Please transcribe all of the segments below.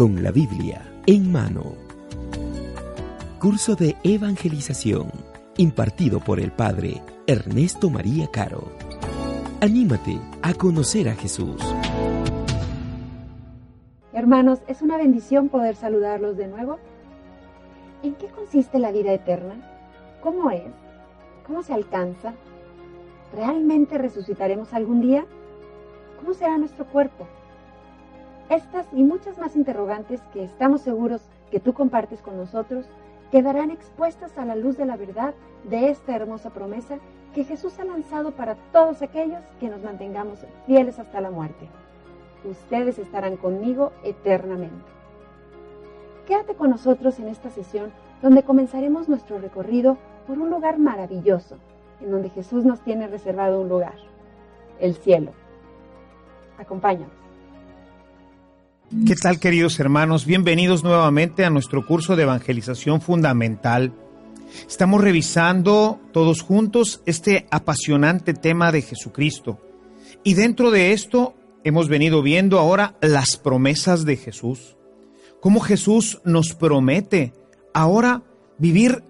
con la Biblia en mano. Curso de Evangelización impartido por el Padre Ernesto María Caro. Anímate a conocer a Jesús. Hermanos, es una bendición poder saludarlos de nuevo. ¿En qué consiste la vida eterna? ¿Cómo es? ¿Cómo se alcanza? ¿Realmente resucitaremos algún día? ¿Cómo será nuestro cuerpo? Estas y muchas más interrogantes que estamos seguros que tú compartes con nosotros quedarán expuestas a la luz de la verdad de esta hermosa promesa que Jesús ha lanzado para todos aquellos que nos mantengamos fieles hasta la muerte. Ustedes estarán conmigo eternamente. Quédate con nosotros en esta sesión donde comenzaremos nuestro recorrido por un lugar maravilloso, en donde Jesús nos tiene reservado un lugar, el cielo. Acompáñanos. ¿Qué tal queridos hermanos? Bienvenidos nuevamente a nuestro curso de evangelización fundamental. Estamos revisando todos juntos este apasionante tema de Jesucristo. Y dentro de esto hemos venido viendo ahora las promesas de Jesús. Cómo Jesús nos promete ahora vivir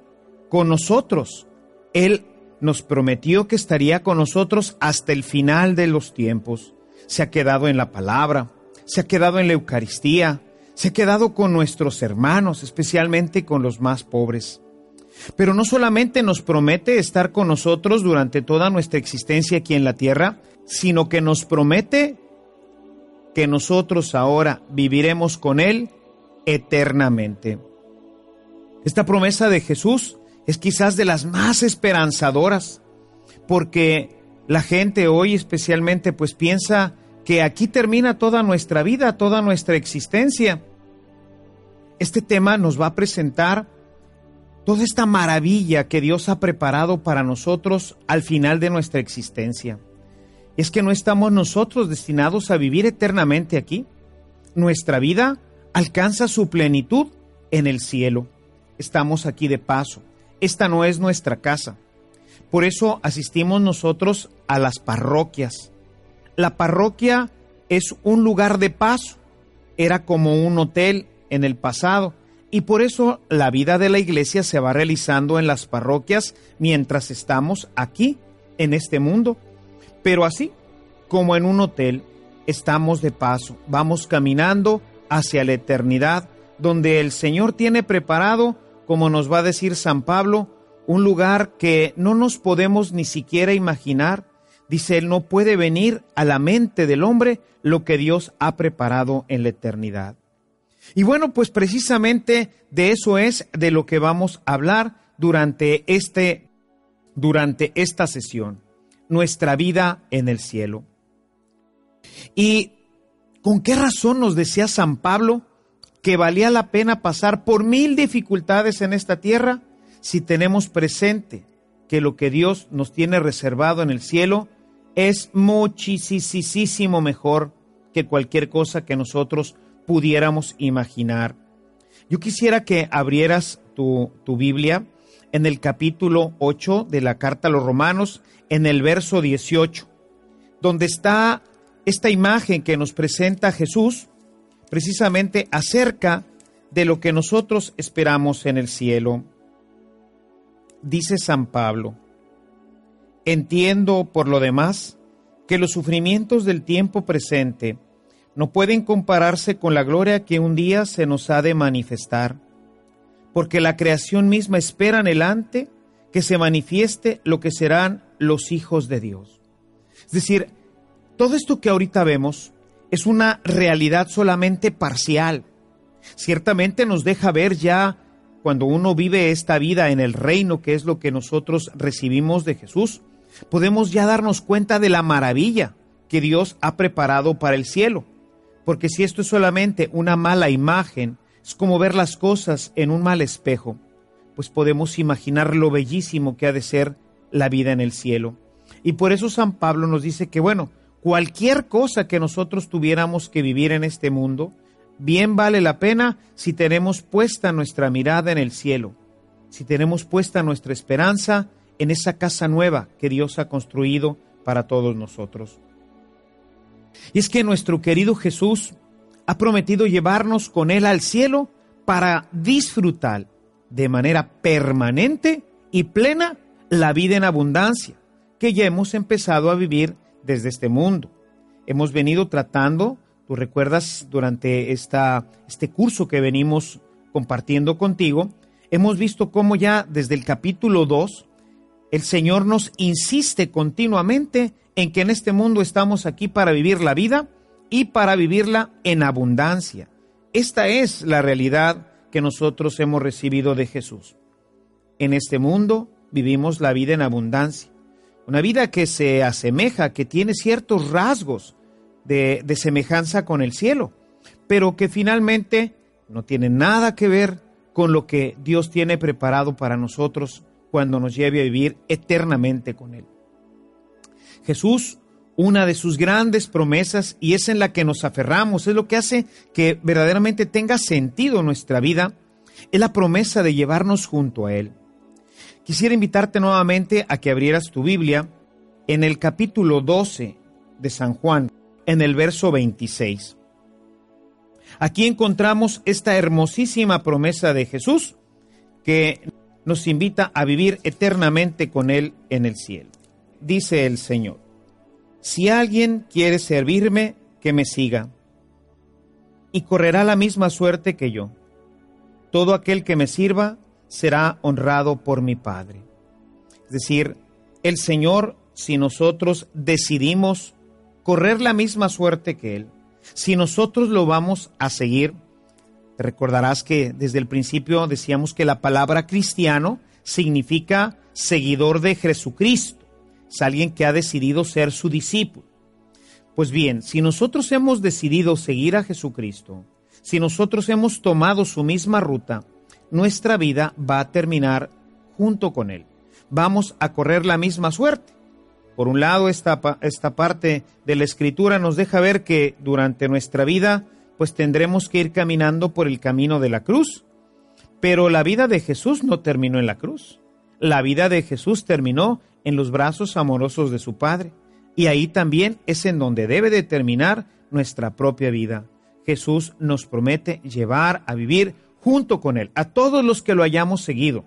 con nosotros. Él nos prometió que estaría con nosotros hasta el final de los tiempos. Se ha quedado en la palabra se ha quedado en la Eucaristía, se ha quedado con nuestros hermanos, especialmente con los más pobres. Pero no solamente nos promete estar con nosotros durante toda nuestra existencia aquí en la tierra, sino que nos promete que nosotros ahora viviremos con Él eternamente. Esta promesa de Jesús es quizás de las más esperanzadoras, porque la gente hoy especialmente pues piensa que aquí termina toda nuestra vida, toda nuestra existencia. Este tema nos va a presentar toda esta maravilla que Dios ha preparado para nosotros al final de nuestra existencia. Es que no estamos nosotros destinados a vivir eternamente aquí. Nuestra vida alcanza su plenitud en el cielo. Estamos aquí de paso. Esta no es nuestra casa. Por eso asistimos nosotros a las parroquias, la parroquia es un lugar de paso, era como un hotel en el pasado, y por eso la vida de la iglesia se va realizando en las parroquias mientras estamos aquí, en este mundo. Pero así, como en un hotel, estamos de paso, vamos caminando hacia la eternidad, donde el Señor tiene preparado, como nos va a decir San Pablo, un lugar que no nos podemos ni siquiera imaginar, Dice él, no puede venir a la mente del hombre lo que Dios ha preparado en la eternidad. Y bueno, pues precisamente de eso es de lo que vamos a hablar durante este durante esta sesión, nuestra vida en el cielo. ¿Y con qué razón nos decía San Pablo que valía la pena pasar por mil dificultades en esta tierra si tenemos presente que lo que Dios nos tiene reservado en el cielo es muchísimo mejor que cualquier cosa que nosotros pudiéramos imaginar. Yo quisiera que abrieras tu, tu, Biblia en el capítulo 8 de la carta a los romanos, en el verso 18, donde está esta imagen que nos presenta Jesús precisamente acerca de lo que nosotros esperamos en el cielo. Dice San Pablo, Entiendo, por lo demás, que los sufrimientos del tiempo presente no pueden compararse con la gloria que un día se nos ha de manifestar, porque la creación misma espera anhelante que se manifieste lo que serán los hijos de Dios. Es decir, todo esto que ahorita vemos es una realidad solamente parcial. Ciertamente nos deja ver ya cuando uno vive esta vida en el reino, que es lo que nosotros recibimos de Jesús, podemos ya darnos cuenta de la maravilla que Dios ha preparado para el cielo. Porque si esto es solamente una mala imagen, es como ver las cosas en un mal espejo, pues podemos imaginar lo bellísimo que ha de ser la vida en el cielo. Y por eso San Pablo nos dice que, bueno, cualquier cosa que nosotros tuviéramos que vivir en este mundo, bien vale la pena si tenemos puesta nuestra mirada en el cielo, si tenemos puesta nuestra esperanza en esa casa nueva que Dios ha construido para todos nosotros. Y es que nuestro querido Jesús ha prometido llevarnos con Él al cielo para disfrutar de manera permanente y plena la vida en abundancia que ya hemos empezado a vivir desde este mundo. Hemos venido tratando, tú recuerdas durante esta, este curso que venimos compartiendo contigo, hemos visto cómo ya desde el capítulo 2 el Señor nos insiste continuamente en que en este mundo estamos aquí para vivir la vida y para vivirla en abundancia. Esta es la realidad que nosotros hemos recibido de Jesús. En este mundo vivimos la vida en abundancia, una vida que se asemeja, que tiene ciertos rasgos de, de semejanza con el cielo, pero que finalmente no tiene nada que ver con lo que Dios tiene preparado para nosotros cuando nos lleve a vivir eternamente con Él. Jesús, una de sus grandes promesas, y es en la que nos aferramos, es lo que hace que verdaderamente tenga sentido nuestra vida, es la promesa de llevarnos junto a Él. Quisiera invitarte nuevamente a que abrieras tu Biblia en el capítulo 12 de San Juan, en el verso 26. Aquí encontramos esta hermosísima promesa de Jesús que nos invita a vivir eternamente con Él en el cielo. Dice el Señor, si alguien quiere servirme, que me siga, y correrá la misma suerte que yo. Todo aquel que me sirva será honrado por mi Padre. Es decir, el Señor, si nosotros decidimos correr la misma suerte que Él, si nosotros lo vamos a seguir, recordarás que desde el principio decíamos que la palabra cristiano significa seguidor de Jesucristo, es alguien que ha decidido ser su discípulo. Pues bien, si nosotros hemos decidido seguir a Jesucristo, si nosotros hemos tomado su misma ruta, nuestra vida va a terminar junto con Él. Vamos a correr la misma suerte. Por un lado, esta, esta parte de la escritura nos deja ver que durante nuestra vida pues tendremos que ir caminando por el camino de la cruz. Pero la vida de Jesús no terminó en la cruz. La vida de Jesús terminó en los brazos amorosos de su Padre. Y ahí también es en donde debe de terminar nuestra propia vida. Jesús nos promete llevar a vivir junto con Él, a todos los que lo hayamos seguido.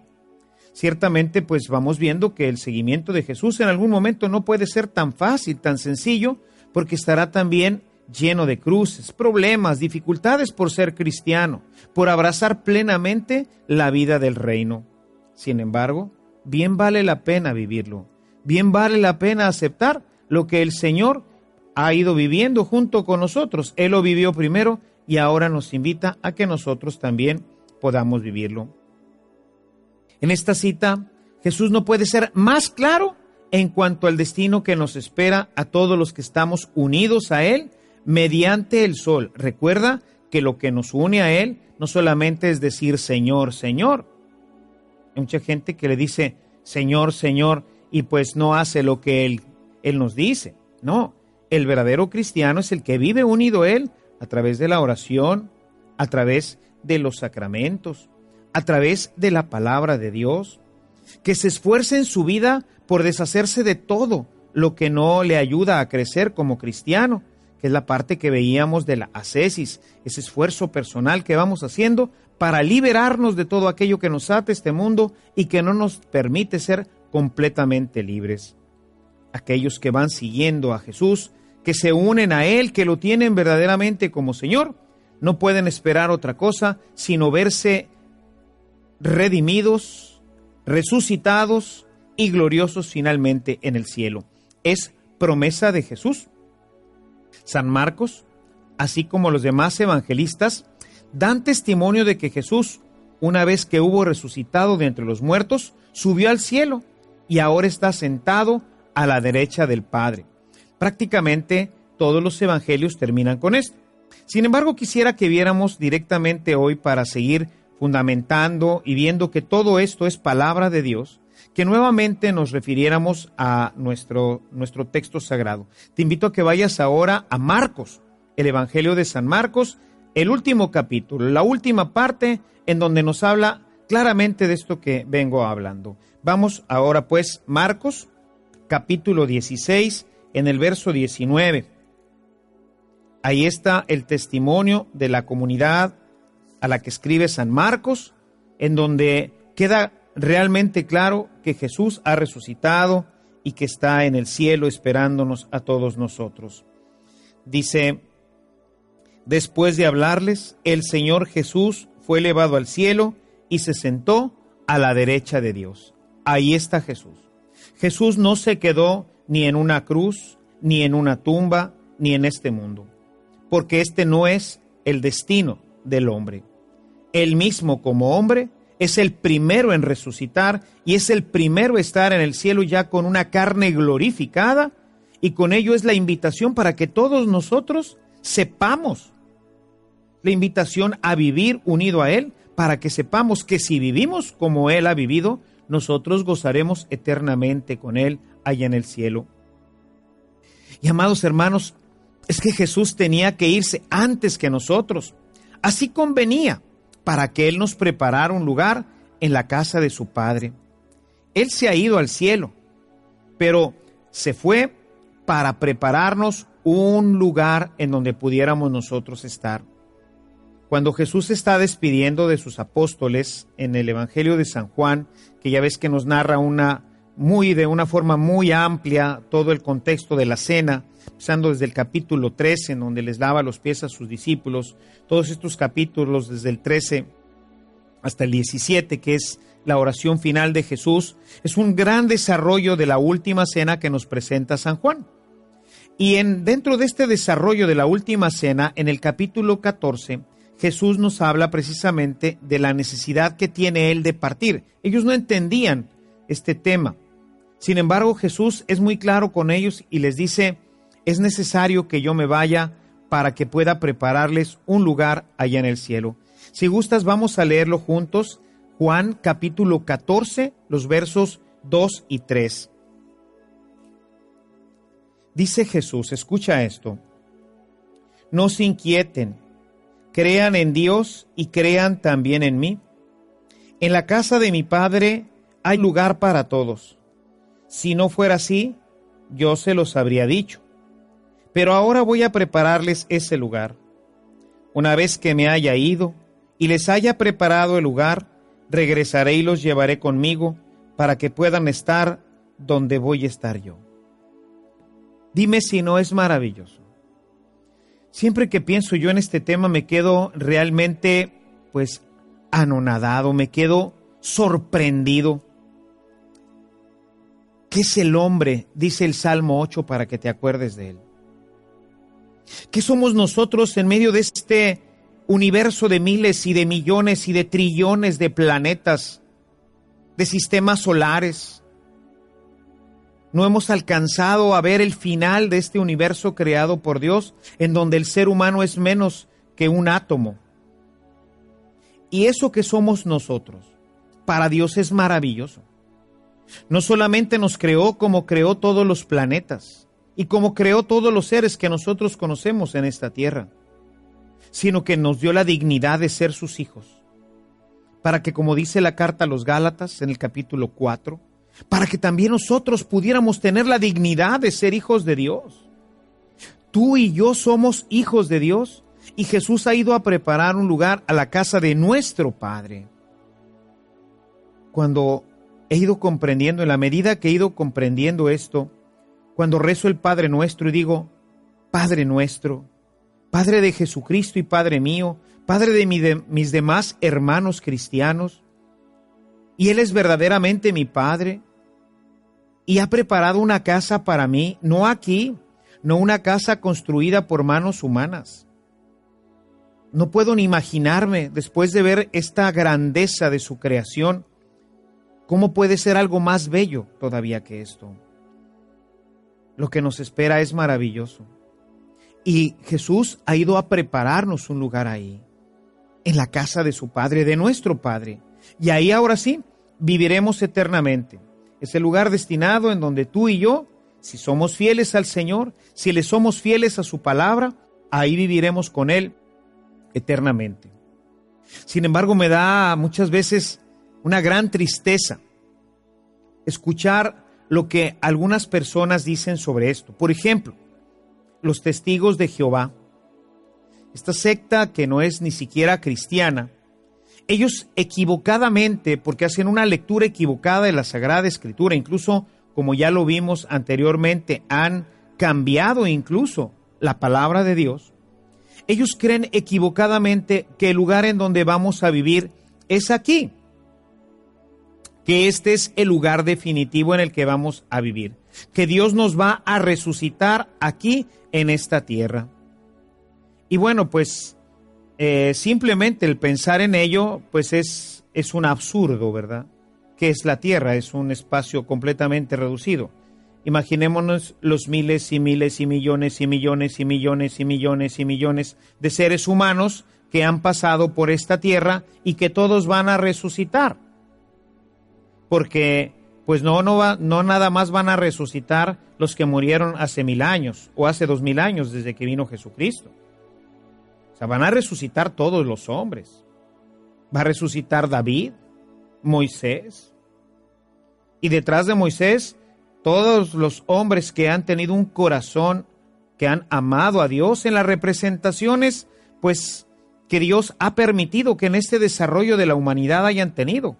Ciertamente, pues vamos viendo que el seguimiento de Jesús en algún momento no puede ser tan fácil, tan sencillo, porque estará también lleno de cruces, problemas, dificultades por ser cristiano, por abrazar plenamente la vida del reino. Sin embargo, bien vale la pena vivirlo, bien vale la pena aceptar lo que el Señor ha ido viviendo junto con nosotros. Él lo vivió primero y ahora nos invita a que nosotros también podamos vivirlo. En esta cita, Jesús no puede ser más claro en cuanto al destino que nos espera a todos los que estamos unidos a Él mediante el sol. Recuerda que lo que nos une a Él no solamente es decir Señor, Señor. Hay mucha gente que le dice Señor, Señor y pues no hace lo que Él, él nos dice. No, el verdadero cristiano es el que vive unido a Él a través de la oración, a través de los sacramentos, a través de la palabra de Dios, que se esfuerce en su vida por deshacerse de todo lo que no le ayuda a crecer como cristiano es la parte que veíamos de la ascesis, ese esfuerzo personal que vamos haciendo para liberarnos de todo aquello que nos ata este mundo y que no nos permite ser completamente libres. Aquellos que van siguiendo a Jesús, que se unen a Él, que lo tienen verdaderamente como Señor, no pueden esperar otra cosa sino verse redimidos, resucitados y gloriosos finalmente en el cielo. Es promesa de Jesús. San Marcos, así como los demás evangelistas, dan testimonio de que Jesús, una vez que hubo resucitado de entre los muertos, subió al cielo y ahora está sentado a la derecha del Padre. Prácticamente todos los evangelios terminan con esto. Sin embargo, quisiera que viéramos directamente hoy para seguir fundamentando y viendo que todo esto es palabra de Dios, que nuevamente nos refiriéramos a nuestro, nuestro texto sagrado. Te invito a que vayas ahora a Marcos, el Evangelio de San Marcos, el último capítulo, la última parte en donde nos habla claramente de esto que vengo hablando. Vamos ahora pues, Marcos, capítulo 16, en el verso 19. Ahí está el testimonio de la comunidad a la que escribe San Marcos, en donde queda realmente claro que Jesús ha resucitado y que está en el cielo esperándonos a todos nosotros. Dice, después de hablarles, el Señor Jesús fue elevado al cielo y se sentó a la derecha de Dios. Ahí está Jesús. Jesús no se quedó ni en una cruz, ni en una tumba, ni en este mundo, porque este no es el destino del hombre. Él mismo como hombre es el primero en resucitar y es el primero estar en el cielo ya con una carne glorificada y con ello es la invitación para que todos nosotros sepamos la invitación a vivir unido a Él para que sepamos que si vivimos como Él ha vivido, nosotros gozaremos eternamente con Él allá en el cielo. Y amados hermanos, es que Jesús tenía que irse antes que nosotros. Así convenía para que Él nos preparara un lugar en la casa de su Padre. Él se ha ido al cielo, pero se fue para prepararnos un lugar en donde pudiéramos nosotros estar. Cuando Jesús está despidiendo de sus apóstoles en el Evangelio de San Juan, que ya ves que nos narra una muy de una forma muy amplia todo el contexto de la cena, empezando desde el capítulo 13, en donde les lava los pies a sus discípulos, todos estos capítulos desde el 13 hasta el 17, que es la oración final de Jesús, es un gran desarrollo de la última cena que nos presenta San Juan. Y en, dentro de este desarrollo de la última cena, en el capítulo 14, Jesús nos habla precisamente de la necesidad que tiene él de partir. Ellos no entendían este tema. Sin embargo, Jesús es muy claro con ellos y les dice, es necesario que yo me vaya para que pueda prepararles un lugar allá en el cielo. Si gustas, vamos a leerlo juntos. Juan capítulo 14, los versos 2 y 3. Dice Jesús, escucha esto, no se inquieten, crean en Dios y crean también en mí. En la casa de mi Padre hay lugar para todos. Si no fuera así, yo se los habría dicho. Pero ahora voy a prepararles ese lugar. Una vez que me haya ido y les haya preparado el lugar, regresaré y los llevaré conmigo para que puedan estar donde voy a estar yo. Dime si no es maravilloso. Siempre que pienso yo en este tema me quedo realmente pues anonadado, me quedo sorprendido ¿Qué es el hombre? Dice el Salmo 8 para que te acuerdes de él. ¿Qué somos nosotros en medio de este universo de miles y de millones y de trillones de planetas, de sistemas solares? No hemos alcanzado a ver el final de este universo creado por Dios, en donde el ser humano es menos que un átomo. Y eso que somos nosotros, para Dios es maravilloso. No solamente nos creó como creó todos los planetas y como creó todos los seres que nosotros conocemos en esta tierra, sino que nos dio la dignidad de ser sus hijos, para que como dice la carta a los Gálatas en el capítulo 4, para que también nosotros pudiéramos tener la dignidad de ser hijos de Dios. Tú y yo somos hijos de Dios y Jesús ha ido a preparar un lugar a la casa de nuestro Padre. Cuando he ido comprendiendo, en la medida que he ido comprendiendo esto, cuando rezo el Padre nuestro y digo, Padre nuestro, Padre de Jesucristo y Padre mío, Padre de, mis demás hermanos cristianos, y Él es verdaderamente mi Padre, y ha preparado una casa para mí, no aquí, no una casa construida por manos humanas. No puedo ni imaginarme, después de ver esta grandeza de su creación, ¿Cómo puede ser algo más bello todavía que esto? Lo que nos espera es maravilloso. Y Jesús ha ido a prepararnos un lugar ahí, en la casa de su Padre, de nuestro Padre. Y ahí ahora sí, viviremos eternamente. Es el lugar destinado en donde tú y yo, si somos fieles al Señor, si le somos fieles a su palabra, ahí viviremos con Él eternamente. Sin embargo, me da muchas veces una gran tristeza escuchar lo que algunas personas dicen sobre esto. Por ejemplo, los testigos de Jehová esta secta que no es ni siquiera cristiana, ellos equivocadamente, porque hacen una lectura equivocada de la Sagrada Escritura, incluso como ya lo vimos anteriormente, han cambiado incluso la palabra de Dios, ellos creen equivocadamente que el lugar en donde vamos a vivir es aquí, que este es el lugar definitivo en el que vamos a vivir, que Dios nos va a resucitar aquí en esta tierra. Y bueno, pues eh, simplemente el pensar en ello, pues es, es un absurdo, ¿verdad? Que es la tierra, es un espacio completamente reducido. Imaginémonos los miles y miles y millones y millones y millones y millones y millones de seres humanos que han pasado por esta tierra y que todos van a resucitar. Porque pues no, no, va, no nada más van a resucitar los que murieron hace mil años o hace dos mil años desde que vino Jesucristo. O sea, van a resucitar todos los hombres. Va a resucitar David, Moisés. Y detrás de Moisés todos los hombres que han tenido un corazón, que han amado a Dios en las representaciones, pues que Dios ha permitido que en este desarrollo de la humanidad hayan tenido.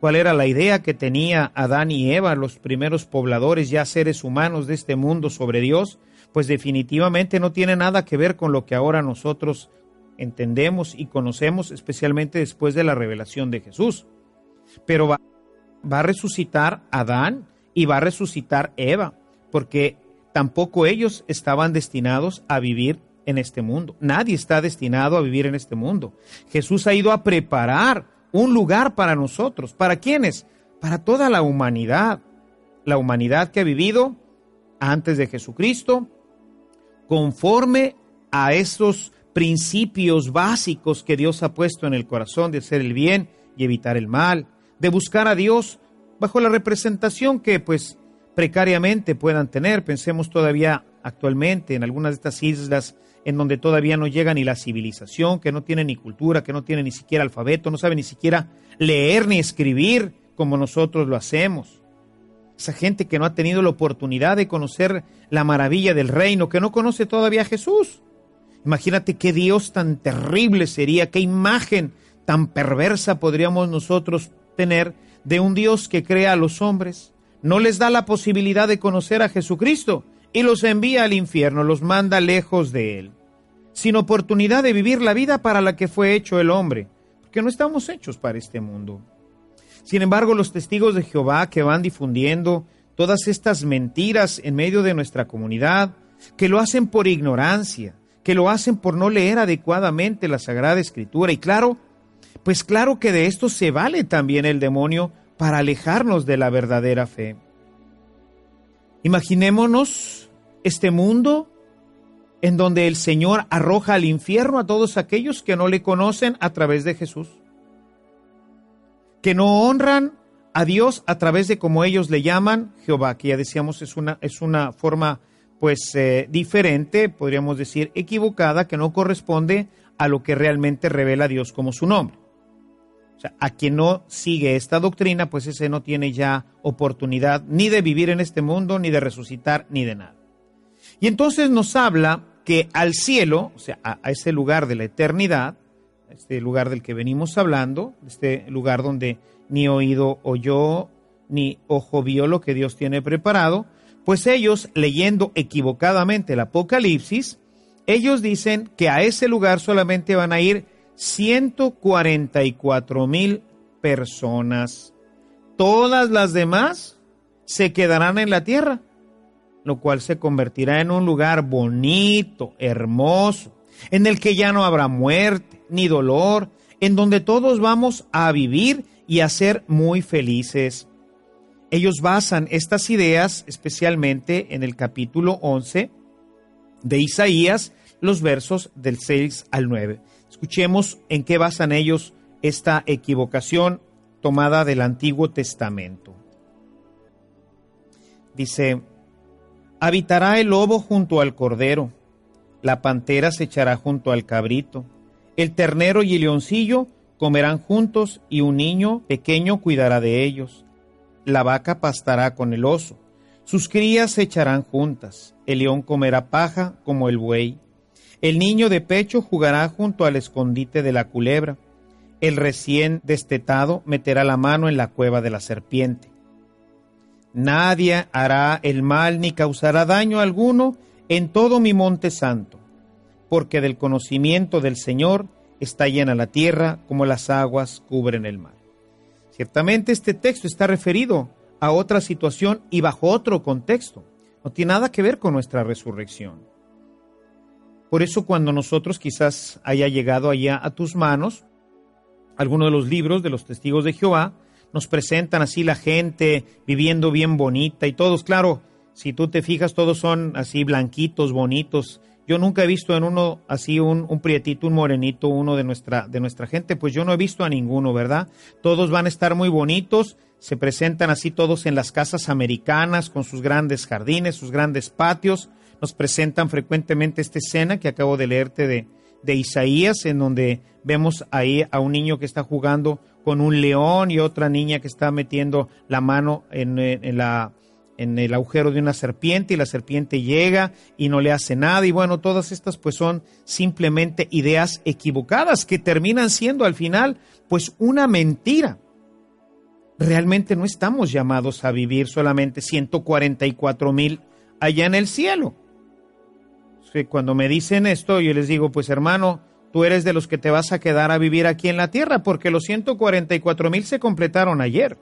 ¿Cuál era la idea que tenía Adán y Eva, los primeros pobladores, ya seres humanos de este mundo sobre Dios? Pues definitivamente no tiene nada que ver con lo que ahora nosotros entendemos y conocemos, especialmente después de la revelación de Jesús. Pero va, va a resucitar Adán y va a resucitar Eva, porque tampoco ellos estaban destinados a vivir en este mundo. Nadie está destinado a vivir en este mundo. Jesús ha ido a preparar un lugar para nosotros. ¿Para quiénes? Para toda la humanidad. La humanidad que ha vivido antes de Jesucristo, conforme a esos principios básicos que Dios ha puesto en el corazón de hacer el bien y evitar el mal, de buscar a Dios bajo la representación que pues precariamente puedan tener. Pensemos todavía actualmente en algunas de estas islas en donde todavía no llega ni la civilización, que no tiene ni cultura, que no tiene ni siquiera alfabeto, no sabe ni siquiera leer ni escribir como nosotros lo hacemos. Esa gente que no ha tenido la oportunidad de conocer la maravilla del reino, que no conoce todavía a Jesús. Imagínate qué Dios tan terrible sería, qué imagen tan perversa podríamos nosotros tener de un Dios que crea a los hombres, no les da la posibilidad de conocer a Jesucristo y los envía al infierno, los manda lejos de Él, sin oportunidad de vivir la vida para la que fue hecho el hombre, porque no estamos hechos para este mundo. Sin embargo, los testigos de Jehová que van difundiendo todas estas mentiras en medio de nuestra comunidad, que lo hacen por ignorancia, que lo hacen por no leer adecuadamente la Sagrada Escritura y claro, pues claro que de esto se vale también el demonio para alejarnos de la verdadera fe. Imaginémonos este mundo en donde el Señor arroja al infierno a todos aquellos que no le conocen a través de Jesús, que no honran a Dios a través de como ellos le llaman Jehová, que ya decíamos es una, es una forma pues eh, diferente, podríamos decir equivocada, que no corresponde a lo que realmente revela Dios como su nombre. O sea, a quien no sigue esta doctrina, pues ese no tiene ya oportunidad ni de vivir en este mundo, ni de resucitar, ni de nada. Y entonces nos habla que al cielo, o sea, a, ese lugar de la eternidad, este lugar del que venimos hablando, este lugar donde ni oído oyó, ni ojo vio lo que Dios tiene preparado, pues ellos, leyendo equivocadamente el Apocalipsis, ellos dicen que a ese lugar solamente van a ir 144 mil personas. Todas las demás se quedarán en la tierra, lo cual se convertirá en un lugar bonito, hermoso, en el que ya no habrá muerte ni dolor, en donde todos vamos a vivir y a ser muy felices. Ellos basan estas ideas especialmente en el capítulo 11 de Isaías, los versos del 6 al 9. Escuchemos en qué basan ellos esta equivocación tomada del Antiguo Testamento. Dice, habitará el lobo junto al cordero, la pantera se echará junto al cabrito, el ternero y el leoncillo comerán juntos y un niño pequeño cuidará de ellos. La vaca pastará con el oso, sus crías se echarán juntas, el león comerá paja como el buey El niño de pecho jugará junto al escondite de la culebra. El recién destetado meterá la mano en la cueva de la serpiente. Nadie hará el mal ni causará daño alguno en todo mi monte santo, porque del conocimiento del Señor está llena la tierra como las aguas cubren el mar. Ciertamente este texto está referido a otra situación y bajo otro contexto. No tiene nada que ver con nuestra resurrección. Por eso cuando nosotros quizás haya llegado allá a tus manos, alguno de los libros de los testigos de Jehová, nos presentan así la gente viviendo bien bonita y todos, claro, si tú te fijas, todos son así blanquitos, bonitos. Yo nunca he visto en uno así un, un, prietito, un morenito, uno de nuestra, de nuestra gente, pues yo no he visto a ninguno, ¿verdad? Todos van a estar muy bonitos, se presentan así todos en las casas americanas con sus grandes jardines, sus grandes patios. Nos presentan frecuentemente esta escena que acabo de leerte de, de Isaías, en donde vemos ahí a un niño que está jugando con un león y otra niña que está metiendo la mano en, el agujero de una serpiente y la serpiente llega y no le hace nada. Y bueno, todas estas pues son simplemente ideas equivocadas que terminan siendo al final pues una mentira. Realmente no estamos llamados a vivir solamente 144 mil allá en el cielo. Cuando me dicen esto, yo les digo, pues hermano, tú eres de los que te vas a quedar a vivir aquí en la tierra, porque los 144 mil se completaron ayer.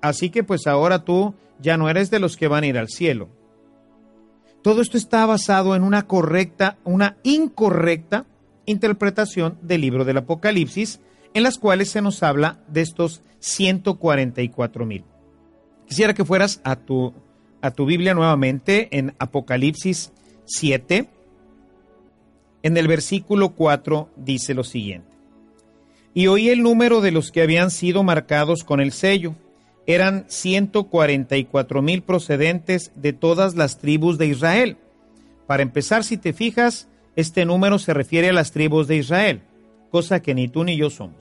Así que pues ahora tú ya no eres de los que van a ir al cielo. Todo esto está basado en una correcta, una incorrecta interpretación del libro del Apocalipsis, en las cuales se nos habla de estos 144 mil. Quisiera que fueras a tu, a tu Biblia nuevamente en Apocalipsis 7, en el versículo 4 dice lo siguiente. Y oí el número de los que habían sido marcados con el sello. Eran 144 mil procedentes de todas las tribus de Israel. Para empezar, si te fijas, este número se refiere a las tribus de Israel, cosa que ni tú ni yo somos.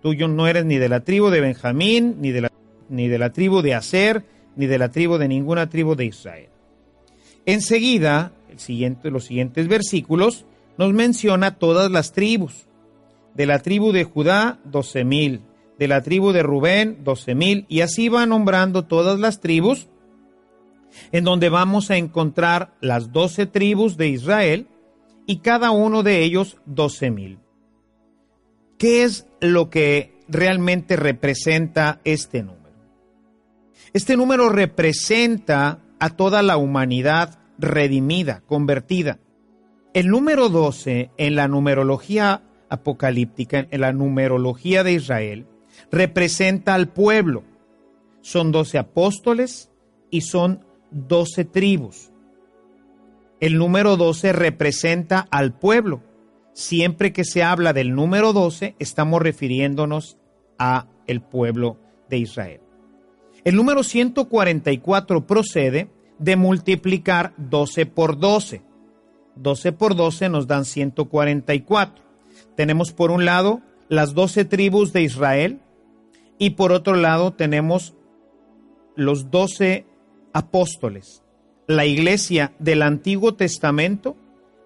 Tú no eres ni de la tribu de Benjamín, ni de la, ni de la tribu de Aser, ni de la tribu de ninguna tribu de Israel. Enseguida, el los siguientes versículos nos menciona todas las tribus. De la tribu de Judá, doce mil. De la tribu de Rubén, doce mil. Y así va nombrando todas las tribus, en donde vamos a encontrar las doce tribus de Israel y cada uno de ellos doce mil. ¿Qué es lo que realmente representa este número? Este número representa a toda la humanidad redimida, convertida. El número 12 en la numerología apocalíptica, en la numerología de Israel, representa al pueblo. Son 12 apóstoles y son 12 tribus. El número 12 representa al pueblo. Siempre que se habla del número 12, estamos refiriéndonos a el pueblo de Israel. El número 144 procede de multiplicar 12 por 12. 12 por 12 nos dan 144. Tenemos por un lado las 12 tribus de Israel y por otro lado tenemos los 12 apóstoles, la iglesia del Antiguo Testamento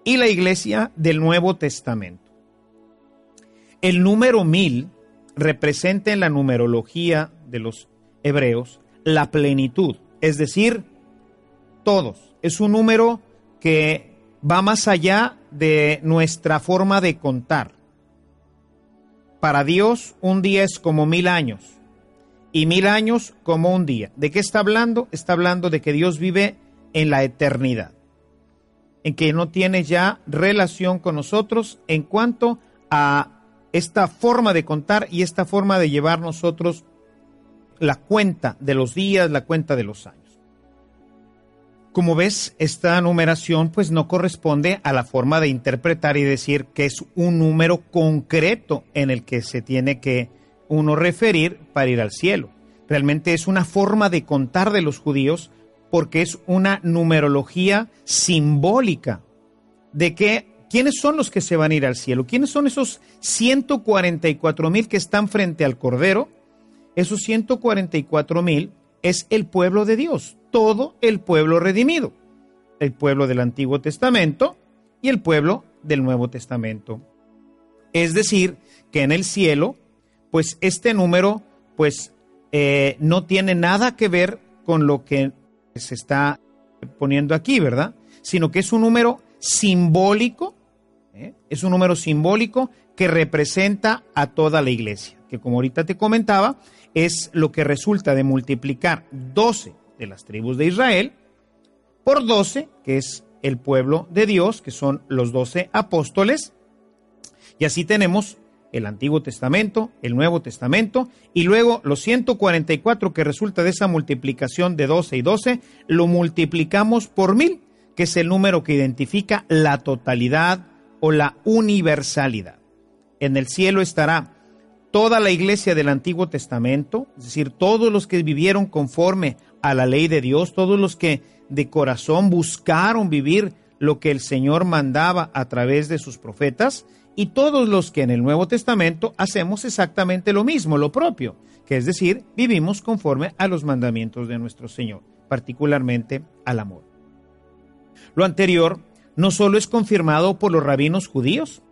y la iglesia del Nuevo Testamento. El número 1000 representa en la numerología de los hebreos la plenitud, es decir, todos. Es un número que va más allá de nuestra forma de contar. Para Dios un día es como mil años y mil años como un día. ¿De qué está hablando? Está hablando de que Dios vive en la eternidad, en que no tiene ya relación con nosotros en cuanto a esta forma de contar y esta forma de llevar nosotros la cuenta de los días, la cuenta de los años. Como ves, esta numeración pues no corresponde a la forma de interpretar y decir que es un número concreto en el que se tiene que uno referir para ir al cielo. Realmente es una forma de contar de los judíos porque es una numerología simbólica de que quiénes son los que se van a ir al cielo, quiénes son esos 144 mil que están frente al Cordero. Esos 144 mil es el pueblo de Dios, todo el pueblo redimido. El pueblo del Antiguo Testamento y el pueblo del Nuevo Testamento. Es decir, que en el cielo, pues este número, pues eh, no tiene nada que ver con lo que se está poniendo aquí, ¿verdad? Sino que es un número simbólico, ¿eh? es un número simbólico que representa a toda la iglesia, que como ahorita te comentaba, es lo que resulta de multiplicar 12 de las tribus de Israel por 12, que es el pueblo de Dios, que son los 12 apóstoles, y así tenemos el Antiguo Testamento, el Nuevo Testamento, y luego los 144 que resulta de esa multiplicación de 12 y 12, lo multiplicamos por mil, que es el número que identifica la totalidad o la universalidad. En el cielo estará toda la iglesia del Antiguo Testamento, es decir, todos los que vivieron conforme a la ley de Dios, todos los que de corazón buscaron vivir lo que el Señor mandaba a través de sus profetas, y todos los que en el Nuevo Testamento hacemos exactamente lo mismo, lo propio, que es decir, vivimos conforme a los mandamientos de nuestro Señor, particularmente al amor. Lo anterior no solo es confirmado por los rabinos judíos,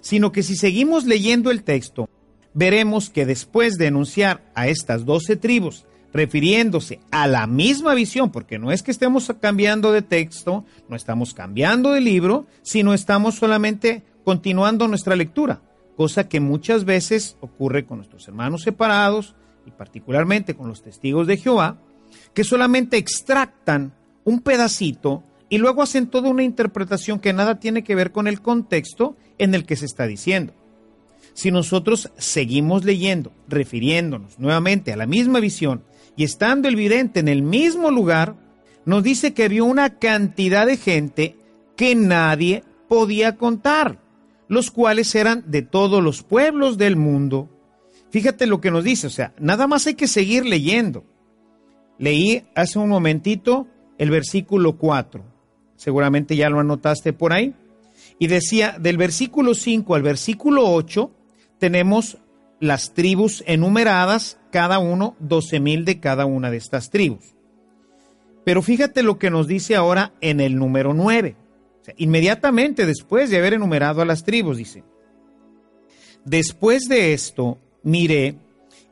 sino que si seguimos leyendo el texto, veremos que después de enunciar a estas doce tribus, refiriéndose a la misma visión, porque no es que estemos cambiando de texto, no estamos cambiando de libro, sino estamos solamente continuando nuestra lectura, cosa que muchas veces ocurre con nuestros hermanos separados y particularmente con los testigos de Jehová, que solamente extractan un pedacito y luego hacen toda una interpretación que nada tiene que ver con el contexto en el que se está diciendo. Si nosotros seguimos leyendo, refiriéndonos nuevamente a la misma visión y estando el vidente en el mismo lugar, nos dice que vio una cantidad de gente que nadie podía contar los cuales eran de todos los pueblos del mundo. Fíjate lo que nos dice, o sea, nada más hay que seguir leyendo. Leí hace un momentito el versículo 4, seguramente ya lo anotaste por ahí, y decía, del versículo 5 al versículo 8 tenemos las tribus enumeradas, cada uno, doce mil de cada una de estas tribus. Pero fíjate lo que nos dice ahora en el número 9 inmediatamente después de haber enumerado a las tribus, dice. Después de esto, miré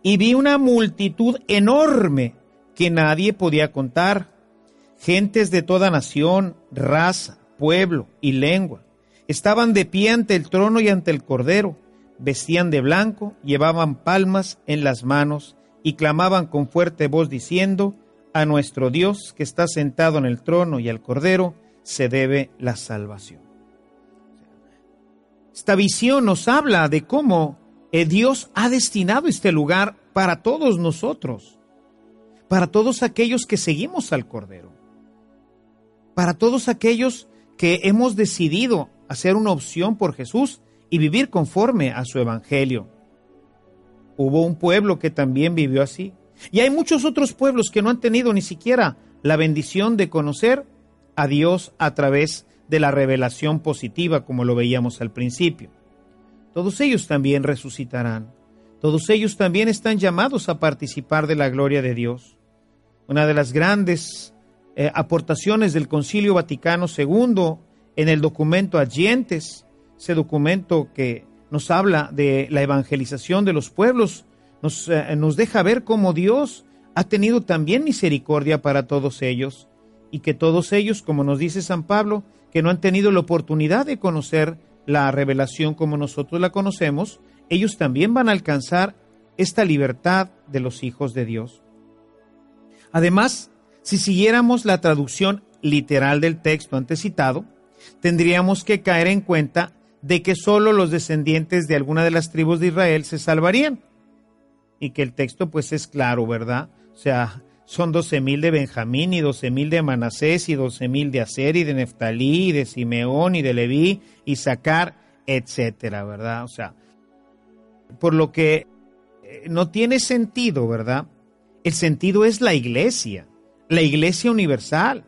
y vi una multitud enorme que nadie podía contar, gentes de toda nación, raza, pueblo y lengua. Estaban de pie ante el trono y ante el cordero, vestían de blanco, llevaban palmas en las manos y clamaban con fuerte voz diciendo, a nuestro Dios que está sentado en el trono y al cordero, se debe la salvación. Esta visión nos habla de cómo eh, Dios ha destinado este lugar para todos nosotros, para todos aquellos que seguimos al Cordero, para todos aquellos que hemos decidido hacer una opción por Jesús y vivir conforme a su Evangelio. Hubo un pueblo que también vivió así. Y hay muchos otros pueblos que no han tenido ni siquiera la bendición de conocer a Dios a través de la revelación positiva, como lo veíamos al principio. Todos ellos también resucitarán. Todos ellos también están llamados a participar de la gloria de Dios. Una de las grandes eh, aportaciones del Concilio Vaticano II en el documento Adyentes, ese documento que nos habla de la evangelización de los pueblos, nos, eh, nos deja ver cómo Dios ha tenido también misericordia para todos ellos y que todos ellos, como nos dice San Pablo, que no han tenido la oportunidad de conocer la revelación como nosotros la conocemos, ellos también van a alcanzar esta libertad de los hijos de Dios. Además, si siguiéramos la traducción literal del texto antes citado, tendríamos que caer en cuenta de que solo los descendientes de alguna de las tribus de Israel se salvarían. Y que el texto pues es claro, ¿verdad? O sea, son doce mil de Benjamín y doce mil de Manasés y doce mil de Aser y de Neftalí y de Simeón y de Leví y Sacar, etcétera, ¿verdad? O sea, por lo que eh, no tiene sentido, ¿verdad? El sentido es la iglesia, la iglesia universal,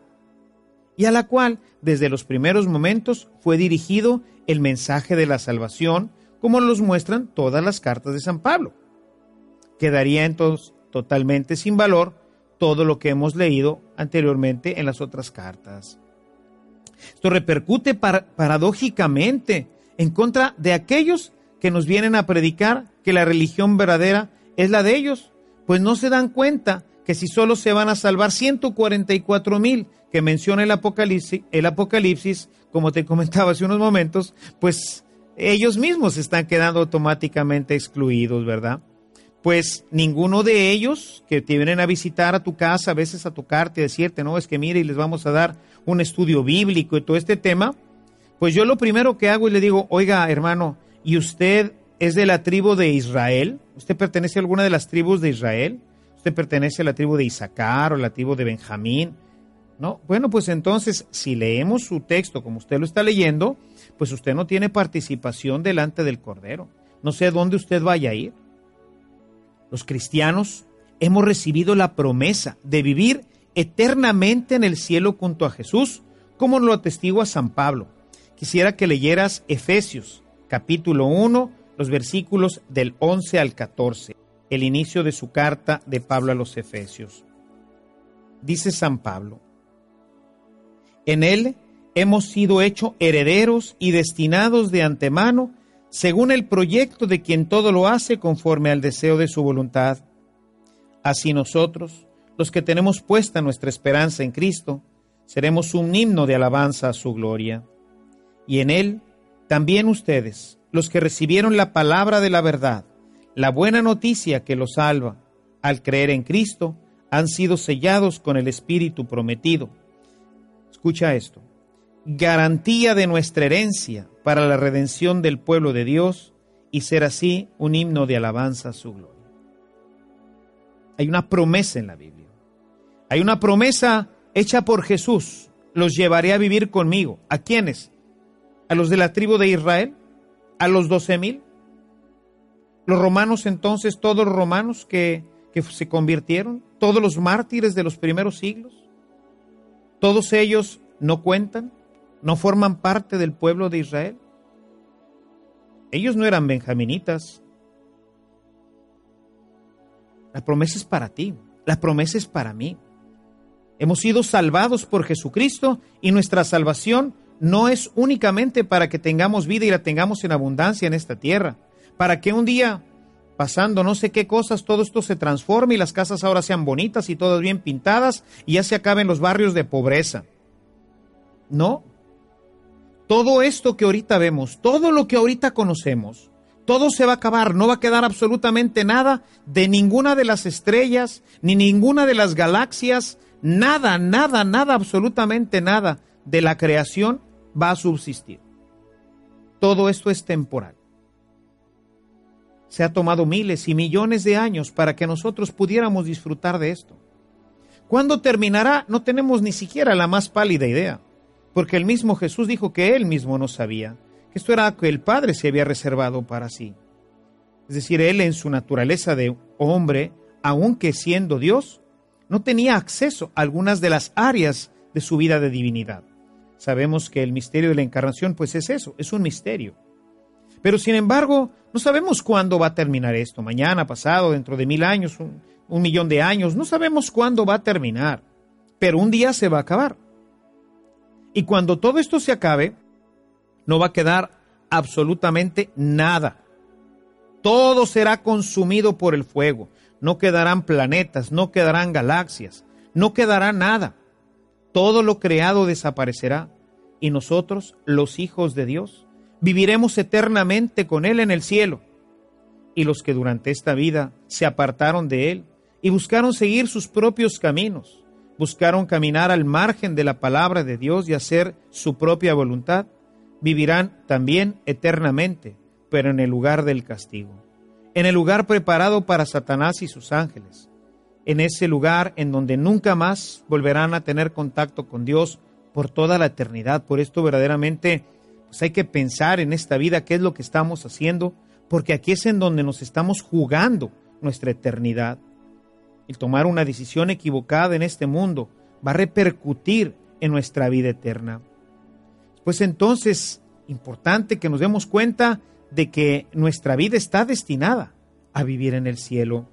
y a la cual desde los primeros momentos fue dirigido el mensaje de la salvación, como nos muestran todas las cartas de San Pablo. Quedaría entonces totalmente sin valor todo lo que hemos leído anteriormente en las otras cartas. Esto repercute paradójicamente en contra de aquellos que nos vienen a predicar que la religión verdadera es la de ellos, pues no se dan cuenta que si solo se van a salvar 144 mil que menciona el Apocalipsis, el Apocalipsis, como te comentaba hace unos momentos, pues ellos mismos están quedando automáticamente excluidos, ¿verdad? Pues ninguno de ellos que te vienen a visitar a tu casa, a veces a tocarte, a decirte, no, es que mire y les vamos a dar un estudio bíblico y todo este tema, pues yo lo primero que hago y le digo, oiga hermano, ¿y usted es de la tribu de Israel? ¿Usted pertenece a alguna de las tribus de Israel? ¿Usted pertenece a la tribu de Isaacar o a la tribu de Benjamín? ¿No? Bueno, pues entonces, si leemos su texto como usted lo está leyendo, pues usted no tiene participación delante del Cordero. No sé dónde usted vaya a ir. Los cristianos hemos recibido la promesa de vivir eternamente en el cielo junto a Jesús, como lo atestigua San Pablo. Quisiera que leyeras Efesios capítulo 1, los versículos del 11 al 14, el inicio de su carta de Pablo a los Efesios. Dice San Pablo, en él hemos sido hechos herederos y destinados de antemano según el proyecto de quien todo lo hace conforme al deseo de su voluntad. Así nosotros, los que tenemos puesta nuestra esperanza en Cristo, seremos un himno de alabanza a su gloria. Y en Él, también ustedes, los que recibieron la palabra de la verdad, la buena noticia que los salva, al creer en Cristo, han sido sellados con el Espíritu prometido. Escucha esto. Garantía de nuestra herencia para la redención del pueblo de Dios y ser así un himno de alabanza a su gloria. Hay una promesa en la Biblia hay una promesa hecha por Jesús. Los llevaré a vivir conmigo. ¿A quiénes? ¿A los de la tribu de Israel? ¿A los doce mil? Los romanos entonces, todos los romanos que, que se convirtieron, todos los mártires de los primeros siglos, todos ellos no cuentan, no forman parte del pueblo de Israel. Ellos no eran benjaminitas. La promesa es para ti, la promesa es para mí. Hemos sido salvados por Jesucristo y nuestra salvación no es únicamente para que tengamos vida y la tengamos en abundancia en esta tierra, para que un día, pasando no sé qué cosas, todo esto se transforme y las casas ahora sean bonitas y todas bien pintadas y ya se acaben los barrios de pobreza. No. Todo esto que ahorita vemos, todo lo que ahorita conocemos, todo se va a acabar, no va a quedar absolutamente nada de ninguna de las estrellas, ni ninguna de las galaxias, Nada, nada, nada, absolutamente nada de la creación va a subsistir. Todo esto es temporal. Se ha tomado miles y millones de años para que nosotros pudiéramos disfrutar de esto. ¿Cuándo terminará? No tenemos ni siquiera la más pálida idea, porque el mismo Jesús dijo que él mismo no sabía, que esto era que el Padre se había reservado para sí. Es decir, él en su naturaleza de hombre, aunque siendo Dios, no tenía acceso a algunas de las áreas de su vida de divinidad. Sabemos que el misterio de la encarnación pues es eso, es un misterio. Pero sin embargo, no sabemos cuándo va a terminar esto, mañana, pasado, dentro de mil años, un, millón de años, no sabemos cuándo va a terminar, pero un día se va a acabar. Y cuando todo esto se acabe, no va a quedar absolutamente nada. Todo será consumido por el fuego no quedarán planetas, no quedarán galaxias, no quedará nada. Todo lo creado desaparecerá y nosotros, los hijos de Dios, viviremos eternamente con Él en el cielo. Y los que durante esta vida se apartaron de Él y buscaron seguir sus propios caminos, buscaron caminar al margen de la palabra de Dios y hacer su propia voluntad, vivirán también eternamente, pero en el lugar del castigo en el lugar preparado para Satanás y sus ángeles, en ese lugar en donde nunca más volverán a tener contacto con Dios por toda la eternidad. Por esto verdaderamente pues hay que pensar en esta vida qué es lo que estamos haciendo, porque aquí es en donde nos estamos jugando nuestra eternidad. El tomar una decisión equivocada en este mundo va a repercutir en nuestra vida eterna. Pues entonces, importante que nos demos cuenta de que nuestra vida está destinada a vivir en el cielo.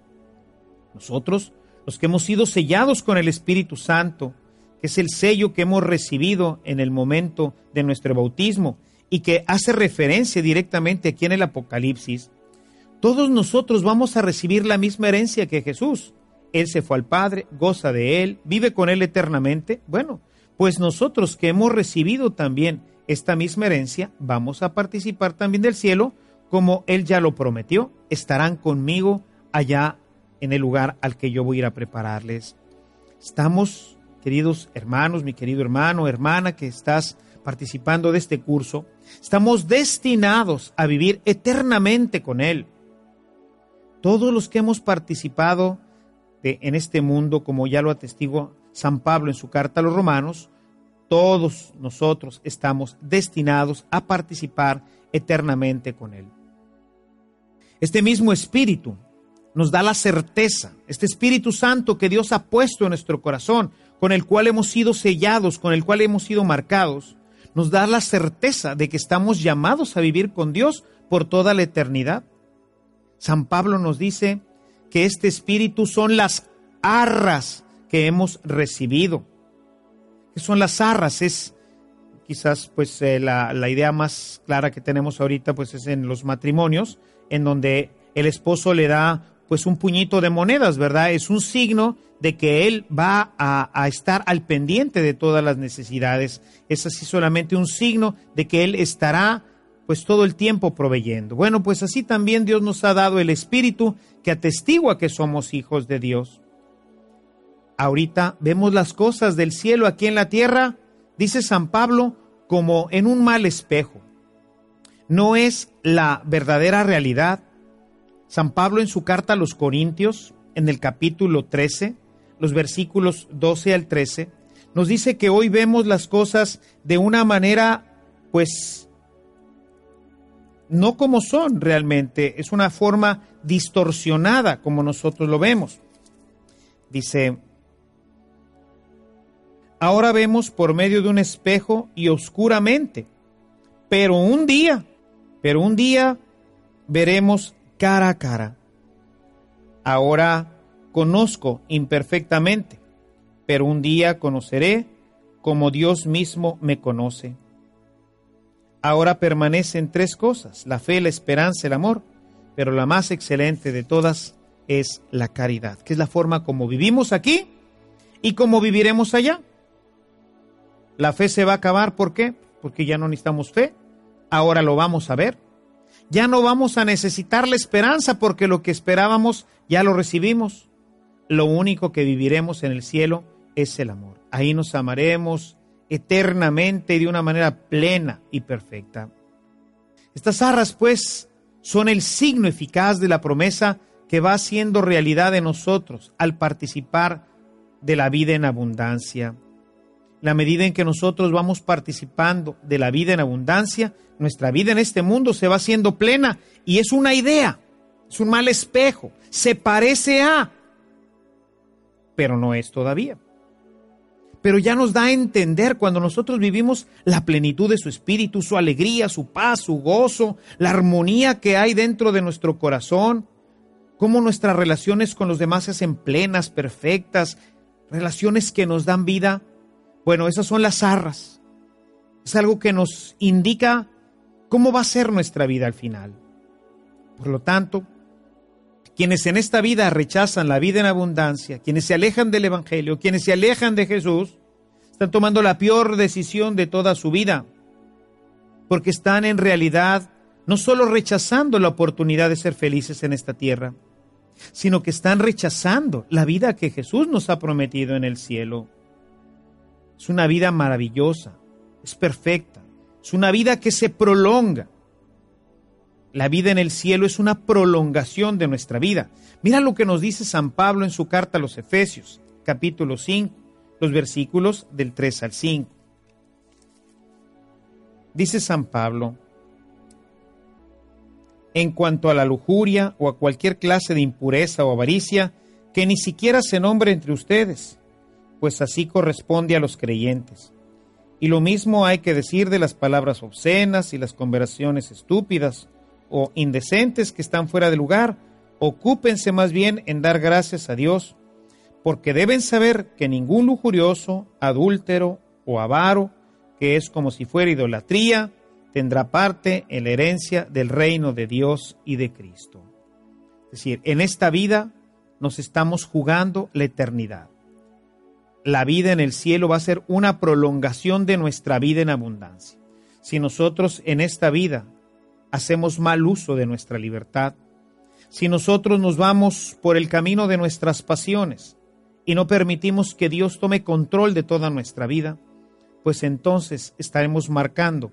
Nosotros, los que hemos sido sellados con el Espíritu Santo, que es el sello que hemos recibido en el momento de nuestro bautismo y que hace referencia directamente aquí en el Apocalipsis, todos nosotros vamos a recibir la misma herencia que Jesús. Él se fue al Padre, goza de Él, vive con Él eternamente. Bueno, pues nosotros que hemos recibido también esta misma herencia, vamos a participar también del cielo, como Él ya lo prometió. Estarán conmigo allá en el lugar al que yo voy a ir a prepararles. Estamos, queridos hermanos, mi querido hermano, hermana, que estás participando de este curso, estamos destinados a vivir eternamente con Él. Todos los que hemos participado de, en este mundo, como ya lo atestigua San Pablo en su carta a los romanos, todos nosotros estamos destinados a participar eternamente con Él. Este mismo espíritu nos da la certeza, este Espíritu Santo que Dios ha puesto en nuestro corazón, con el cual hemos sido sellados, con el cual hemos sido marcados, nos da la certeza de que estamos llamados a vivir con Dios por toda la eternidad. San Pablo nos dice que este Espíritu son las arras que hemos recibido. ¿Qué son las arras? Es quizás pues eh, la, la idea más clara que tenemos ahorita pues es en los matrimonios, en donde el esposo le da pues un puñito de monedas, ¿verdad? Es un signo de que él va a, estar al pendiente de todas las necesidades. Es así solamente un signo de que él estará pues todo el tiempo proveyendo. Bueno, pues así también Dios nos ha dado el Espíritu que atestigua que somos hijos de Dios. Ahorita vemos las cosas del cielo aquí en la tierra, dice San Pablo, como en un mal espejo. No es la verdadera realidad, San Pablo en su carta a los Corintios, en el capítulo 13, los versículos 12 al 13, nos dice que hoy vemos las cosas de una manera, pues, no como son realmente, es una forma distorsionada como nosotros lo vemos. Dice, ahora vemos por medio de un espejo y oscuramente, pero un día, pero un día veremos cara a cara. Ahora conozco imperfectamente, pero un día conoceré como Dios mismo me conoce. Ahora permanecen tres cosas, la fe, la esperanza, el amor, pero la más excelente de todas es la caridad, que es la forma como vivimos aquí y como viviremos allá. La fe se va a acabar, ¿por qué? Porque ya no necesitamos fe, ahora lo vamos a ver ya no vamos a necesitar la esperanza porque lo que esperábamos ya lo recibimos. Lo único que viviremos en el cielo es el amor. Ahí nos amaremos eternamente de una manera plena y perfecta. Estas arras, pues, son el signo eficaz de la promesa que va haciendo realidad en nosotros al participar de la vida en abundancia. La medida en que nosotros vamos participando de la vida en abundancia, nuestra vida en este mundo se va haciendo plena y es una idea, es un mal espejo, se parece a, pero no es todavía. Pero ya nos da a entender cuando nosotros vivimos la plenitud de su espíritu, su alegría, su paz, su gozo, la armonía que hay dentro de nuestro corazón, cómo nuestras relaciones con los demás se hacen plenas, perfectas, relaciones que nos dan vida. Bueno, esas son las arras. Es algo que nos indica cómo va a ser nuestra vida al final. Por lo tanto, quienes en esta vida rechazan la vida en abundancia, quienes se alejan del Evangelio, quienes se alejan de Jesús, están tomando la peor decisión de toda su vida, porque están en realidad no solo rechazando la oportunidad de ser felices en esta tierra, sino que están rechazando la vida que Jesús nos ha prometido en el cielo. Es una vida maravillosa, es perfecta, es una vida que se prolonga. La vida en el cielo es una prolongación de nuestra vida. Mira lo que nos dice San Pablo en su carta a los Efesios, capítulo 5, los versículos del 3 al 5. Dice San Pablo, en cuanto a la lujuria o a cualquier clase de impureza o avaricia, que ni siquiera se nombre entre ustedes, pues así corresponde a los creyentes y lo mismo hay que decir de las palabras obscenas y las conversaciones estúpidas o indecentes que están fuera de lugar. Ocúpense más bien en dar gracias a Dios porque deben saber que ningún lujurioso, adúltero o avaro, que es como si fuera idolatría, tendrá parte en la herencia del reino de Dios y de Cristo. Es decir, en esta vida nos estamos jugando la eternidad. La vida en el cielo va a ser una prolongación de nuestra vida en abundancia. Si nosotros en esta vida hacemos mal uso de nuestra libertad, si nosotros nos vamos por el camino de nuestras pasiones y no permitimos que Dios tome control de toda nuestra vida, pues entonces estaremos marcando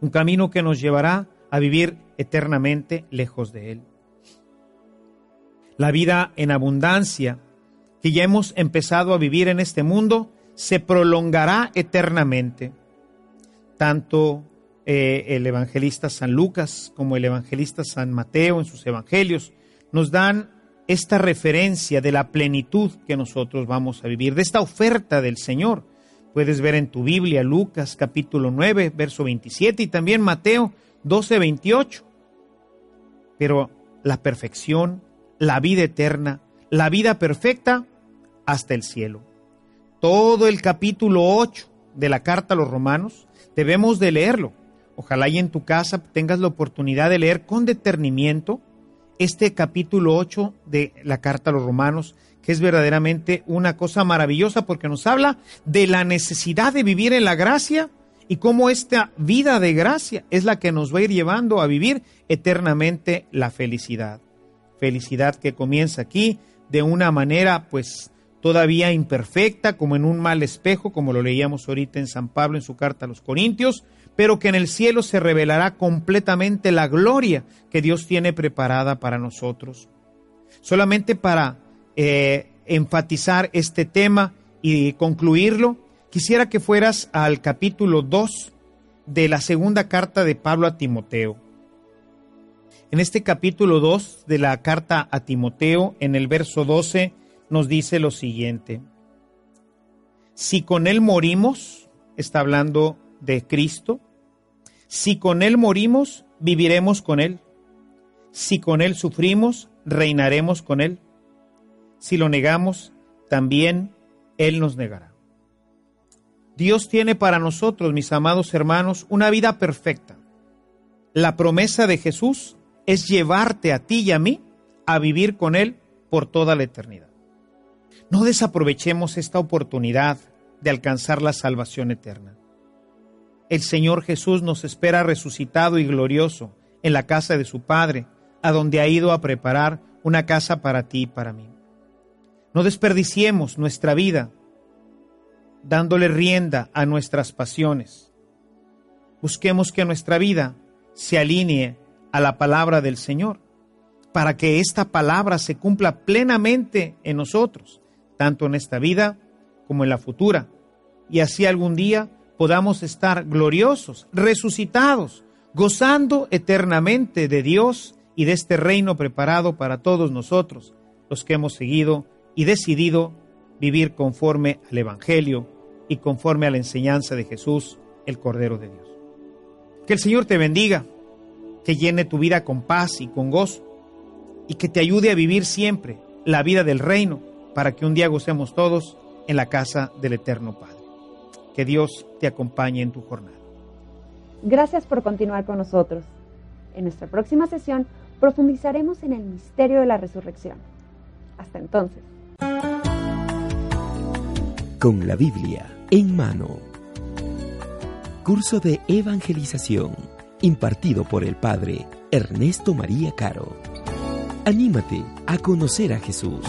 un camino que nos llevará a vivir eternamente lejos de Él. La vida en abundancia que ya hemos empezado a vivir en este mundo se prolongará eternamente. Tanto eh, el evangelista San Lucas como el evangelista San Mateo en sus evangelios nos dan esta referencia de la plenitud que nosotros vamos a vivir, de esta oferta del Señor. Puedes ver en tu Biblia Lucas capítulo 9, verso 27 y también Mateo 12, 28. Pero la perfección, la vida eterna, la vida perfecta hasta el cielo. Todo el capítulo 8 de la carta a los romanos debemos de leerlo Ojalá y en tu casa tengas la oportunidad de leer con detenimiento este capítulo 8 de la carta a los romanos, que es verdaderamente una cosa maravillosa porque nos habla de la necesidad de vivir en la gracia y cómo esta vida de gracia es la que nos va a ir llevando a vivir eternamente la felicidad. Felicidad que comienza aquí de una manera pues todavía imperfecta, como en un mal espejo, como lo leíamos ahorita en San Pablo en su carta a los Corintios, pero que en el cielo se revelará completamente la gloria que Dios tiene preparada para nosotros. Solamente para eh, enfatizar este tema y concluirlo, quisiera que fueras al capítulo 2 de la segunda carta de Pablo a Timoteo. En este capítulo 2 de la carta a Timoteo, en el verso 12, nos dice lo siguiente. Si con él morimos, está hablando de Cristo. Si con Él morimos, viviremos con Él. Si con Él sufrimos, reinaremos con Él. Si lo negamos, también Él nos negará. Dios tiene para nosotros, mis amados hermanos, una vida perfecta. La promesa de Jesús es llevarte a ti y a mí a vivir con Él por toda la eternidad. No desaprovechemos esta oportunidad de alcanzar la salvación eterna el Señor Jesús nos espera resucitado y glorioso en la casa de su Padre, a donde ha ido a preparar una casa para ti y para mí. No desperdiciemos nuestra vida dándole rienda a nuestras pasiones. Busquemos que nuestra vida se alinee a la palabra del Señor, para que esta palabra se cumpla plenamente en nosotros, tanto en esta vida como en la futura, y así algún día podamos estar gloriosos, resucitados, gozando eternamente de Dios y de este reino preparado para todos nosotros, los que hemos seguido y decidido vivir conforme al Evangelio y conforme a la enseñanza de Jesús, el Cordero de Dios. Que el Señor te bendiga, que llene tu vida con paz y con gozo, y que te ayude a vivir siempre la vida del reino, para que un día gocemos todos en la casa del Eterno Padre. Que Dios te acompañe en tu jornada. Gracias por continuar con nosotros. En nuestra próxima sesión profundizaremos en el misterio de la resurrección. Hasta entonces. Con la Biblia en mano. Curso de evangelización impartido por el Padre Ernesto María Caro. Anímate a conocer a Jesús.